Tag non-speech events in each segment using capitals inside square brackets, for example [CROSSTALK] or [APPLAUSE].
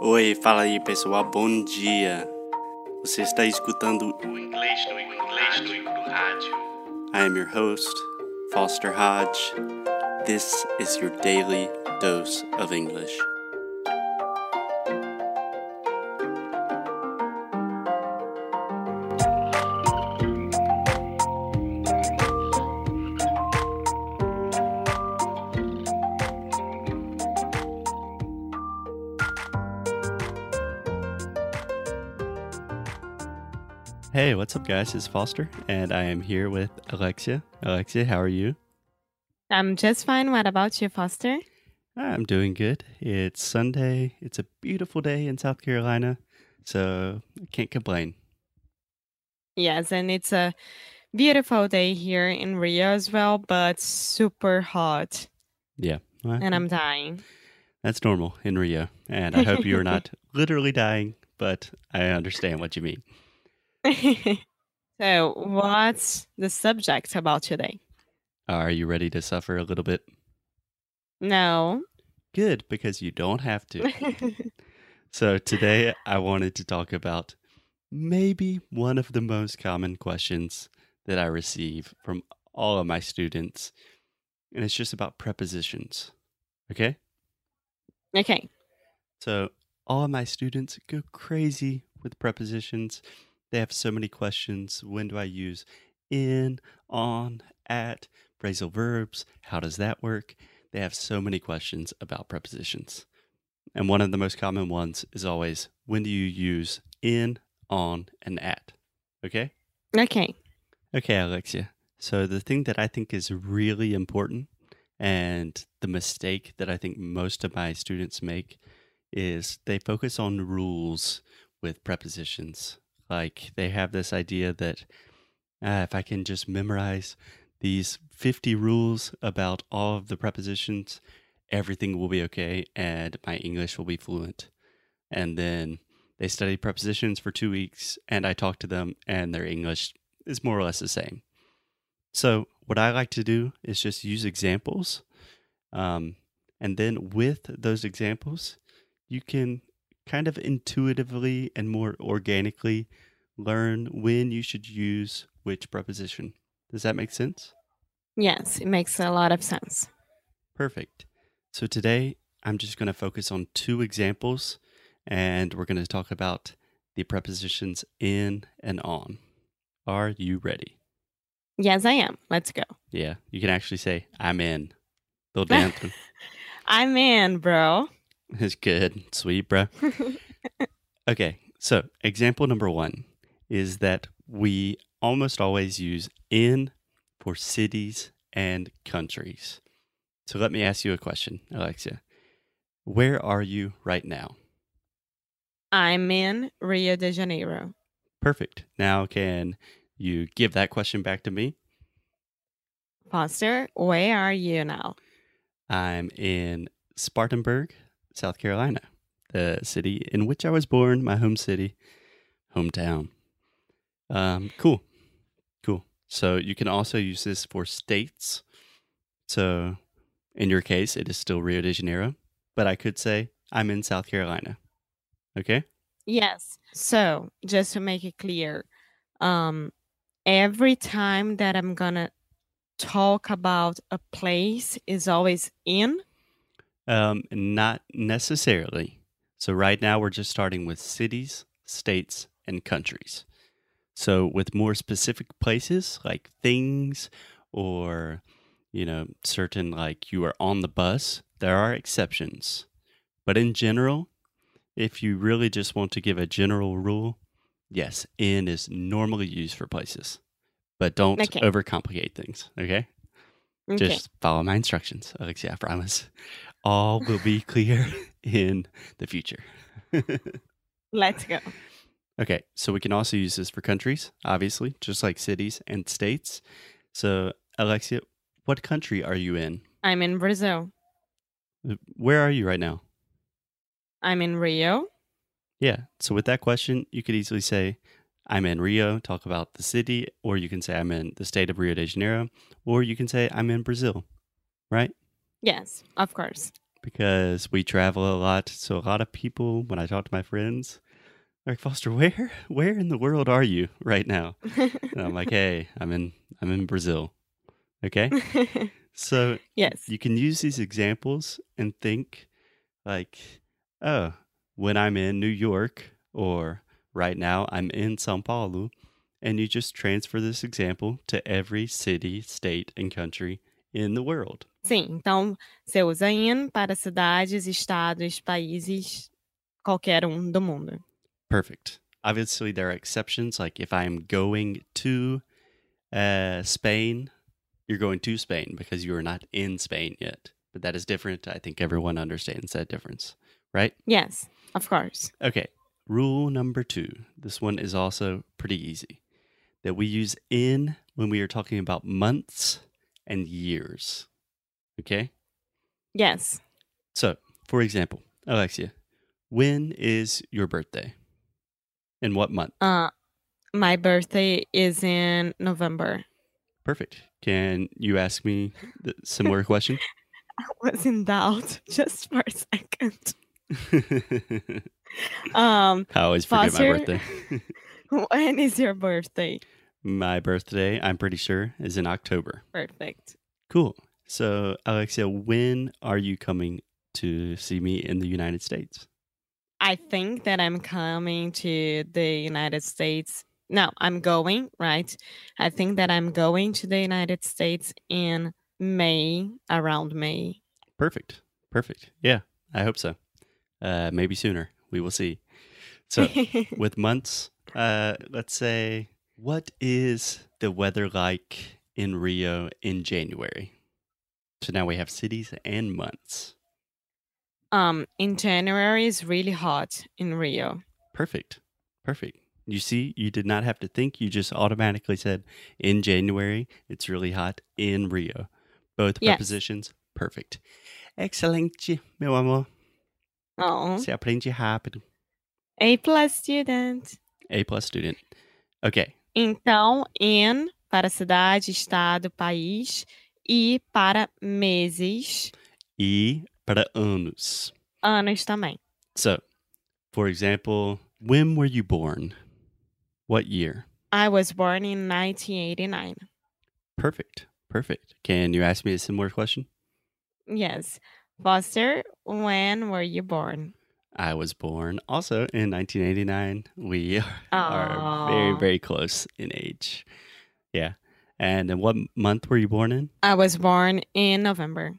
Oi, fala aí pessoal, bom dia. Você está escutando o inglês no, inglês no, no rádio. I am your host, Foster Hodge. This is your daily dose of English. Hey, what's up, guys? It's Foster, and I am here with Alexia. Alexia, how are you? I'm just fine. What about you, Foster? I'm doing good. It's Sunday. It's a beautiful day in South Carolina, so I can't complain. Yes, and it's a beautiful day here in Rio as well, but super hot, Yeah. well, and I'm dying. That's normal in Rio, and I hope you're not [LAUGHS] literally dying, but I understand what you mean. [LAUGHS] so, what's the subject about today? Are you ready to suffer a little bit? No. Good, because you don't have to. [LAUGHS] So today I wanted to talk about maybe one of the most common questions that I receive from all of my students, and it's just about prepositions. Okay? okay. So all of my students go crazy with prepositions. They have so many questions. When do I use in, on, at, phrasal verbs? How does that work? They have so many questions about prepositions. And one of the most common ones is always when do you use in, on, and at? Okay? Okay. Okay, Alexia. So the thing that I think is really important and the mistake that I think most of my students make is they focus on rules with prepositions. Like they have this idea that ah, if I can just memorize these 50 rules about all of the prepositions, everything will be okay and my English will be fluent. And then they study prepositions for two weeks and I talk to them and their English is more or less the same. So, what I like to do is just use examples. Um, and then with those examples, you can kind of intuitively and more organically learn when you should use which preposition. Does that make sense? Yes, it makes a lot of sense. Perfect. So today I'm just going to focus on two examples and we're going to talk about the prepositions in and on. Are you ready? Yes, I am. Let's go. Yeah, you can actually say, I'm in. Little [LAUGHS] dance. I'm in, bro. [LAUGHS] It's good. Sweet, bro. [LAUGHS] Okay, so example number one is that we almost always use in for cities and countries. So let me ask you a question, Alexia. Where are you right now? I'm in Rio de Janeiro. Perfect. Now, can you give that question back to me? Foster, where are you now? I'm in Spartanburg, South Carolina, the city in which I was born, my home city, hometown. Um, cool. Cool. So you can also use this for states. So in your case, it is still Rio de Janeiro, but I could say I'm in South Carolina. Okay? Yes. So, just to make it clear, um, every time that I'm gonna talk about a place is always in. Um, not necessarily. So right now we're just starting with cities, states, and countries. So with more specific places like things or you know certain like you are on the bus, there are exceptions. But in general, if you really just want to give a general rule, yes, in is normally used for places. But don't Okay. overcomplicate things, okay? Okay. Just follow my instructions, Alexia. I promise. All will be clear [LAUGHS] in the future. [LAUGHS] Let's go. Okay, so we can also use this for countries, obviously, just like cities and states. So, Alexia, what country are you in? I'm in Brazil. Uh, where are you right now? I'm in Rio. Yeah. So, with that question, you could easily say, I'm in Rio, talk about the city, or you can say, I'm in the state of Rio de Janeiro, or you can say, I'm in Brazil, right? Yes, of course. because we travel a lot. So a lot of people, when I talk to my friends, like Foster, where where in the world are you right now? [LAUGHS] And I'm like, hey, I'm in I'm in Brazil. Okay. [LAUGHS] So yes. you can use these examples and think like, oh, when I'm in New York or right now I'm in Sao Paulo, and you just transfer this example to every city, state, and country in the world. Sim, então você usa in para cidades, estados, países, qualquer um do mundo. Perfect. Obviously, there are exceptions. Like if I'm going to uh, Spain, you're going to Spain because you are not in Spain yet. But that is different. I think everyone understands that difference, right? Yes, of course. Okay. Rule number two. This one is also pretty easy. That we use in when we are talking about months and years. Okay. Yes. So, for example, Alexia, when is your birthday? In what month? Uh, my birthday is in November. Perfect. Can you ask me the similar question? [LAUGHS] I was in doubt [LAUGHS] just for a second. [LAUGHS] Um, I always forget Foster, my birthday. when is your birthday? my birthday, I'm pretty sure, is in October. Perfect. Cool. So, Alexia, when are you coming to see me in the United States? I think that I'm coming to the United States. No, I'm going, right? I think that I'm going to the United States in May, around May. Perfect. Perfect. Yeah, I hope so. Uh, maybe sooner. We will see. So, [LAUGHS] with months, uh, let's say, what is the weather like in Rio in January? So now we have cities and months. Um, in January is really hot in Rio. Perfect. Perfect. You see, you did not have to think. You just automatically said in January, it's really hot in Rio. Both Yes. prepositions, perfect. Excelente, meu amor. Oh, Você aprende rápido. A plus student. A plus student. Okay. Então, in para cidade, estado, país e para meses, E para anos. anos também. So, for example, when were you born? What year? I was born in 1989. Perfect. Perfect. Can you ask me a similar question? Yes. Foster, when were you born? I was born also in 1989. We [LAUGHS] are very, very close in age. Yeah. And then what month were you born in? I was born in November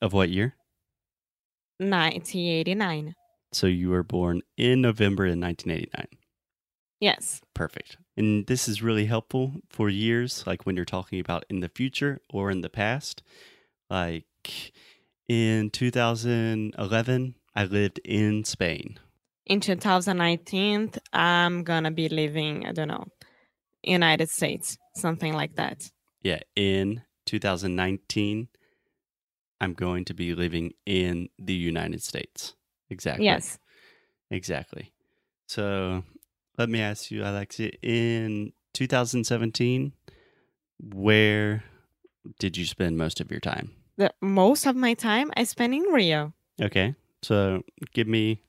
Of what year? 1989. So you were born in November in 1989. Yes. Perfect. And this is really helpful for years, like when you're talking about in the future or in the past. Like in 2011, I lived in Spain. In 2019, I'm gonna be living, I don't know, United States, something like that. Yeah, in 2019, I'm going to be living in the United States. Exactly. Yes. Exactly. So let me ask you, Alexia, in 2017, where did you spend most of your time? The most of my time I spent in Rio. Okay. So give me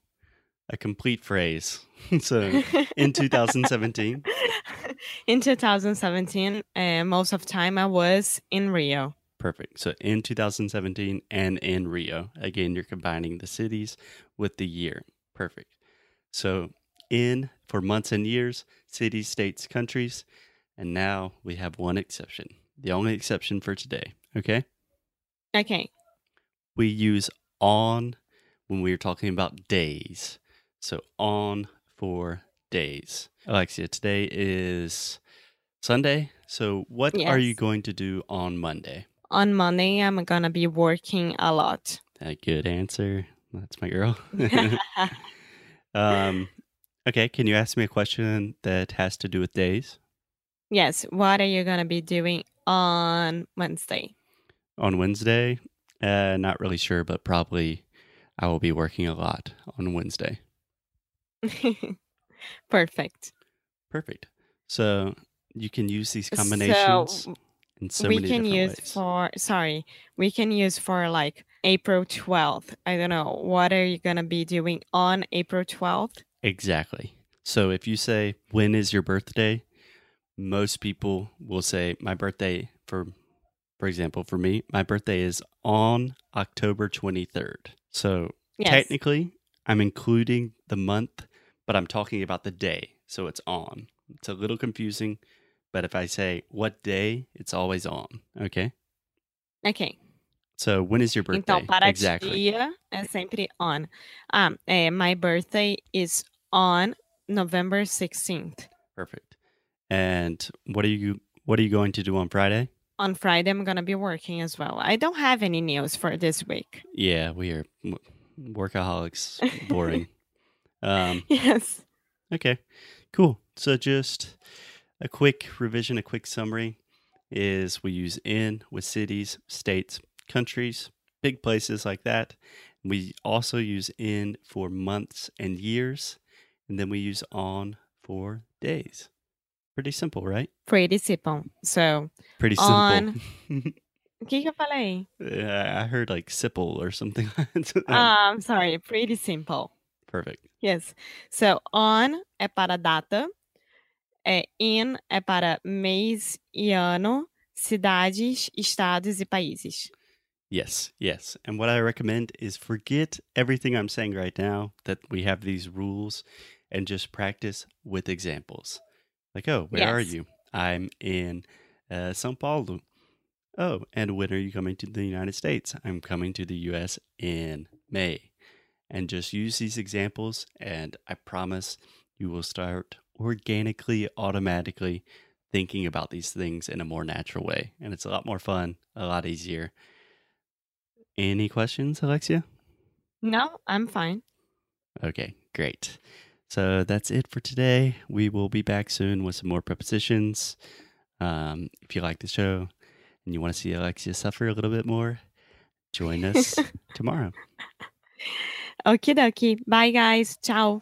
a complete phrase. [LAUGHS] so in [LAUGHS] 2017, in 2017, uh, most of time I was in Rio. Perfect. So in 2017 and in Rio, again, you're combining the cities with the year. Perfect. So in for months and years, cities, states, countries. And now we have one exception, the only exception for today. Okay. Okay. we use on when we are talking about days. So on for days. Alexia, today is Sunday. So what are you going to do on Monday? On Monday, I'm gonna be working a lot. A good answer. That's my girl. [LAUGHS] [LAUGHS] um, okay, can you ask me a question that has to do with days? yes. What are you gonna be doing on Wednesday? On Wednesday? Uh, not really sure, but probably I will be working a lot on Wednesday. [LAUGHS] Perfect. Perfect. So you can use these So combinations in so we can use ways. for sorry, we can use for like April 12th. I don't know. What are you going to be doing on April 12th? Exactly. So if you say, when is your birthday? Most people will say, my birthday, for for example, for me, my birthday is on October 23rd. So Yes. technically, I'm including the month, but I'm talking about the day. So it's on. It's a little confusing, but if I say what day, it's always on. Okay. Ok. So when is your birthday? Então, para exactly. dia é sempre on. Um, eh, my birthday is on November 16th. Perfect. And what are you what are you going to do on Friday? On Friday, I'm going to be working as well. I don't have any news for this week. Yeah, we are workaholics. [LAUGHS] Boring. um, Yes. okay, cool. So just a quick revision, a quick summary is we use in with cities, states, countries, big places like that. We also use in for months and years, and then we use on for days. Pretty simple, right? Pretty simple. So, Pretty simple. On. o que, que eu falei? Yeah, I heard like sipple or something. [LAUGHS] Ah, I'm sorry. Pretty simple. Perfect. Yes. So, on é para data, é in é para mês e ano, cidades, estados e países. Yes, yes. And what I recommend is forget everything I'm saying right now that we have these rules and just practice with examples. Like, oh, where are you? I'm in uh, Sao Paulo. Oh, and when are you coming to the United States? I'm coming to the US in May. And just use these examples, and I promise you will start organically, automatically thinking about these things in a more natural way. And it's a lot more fun, a lot easier. Any questions, Alexia? No, I'm fine. Okay, great. So that's it for today. We will be back soon with some more prepositions. Um, if you like the show and you want to see Alexia suffer a little bit more, join us [LAUGHS] tomorrow. Okie dokie. Bye, guys. Ciao.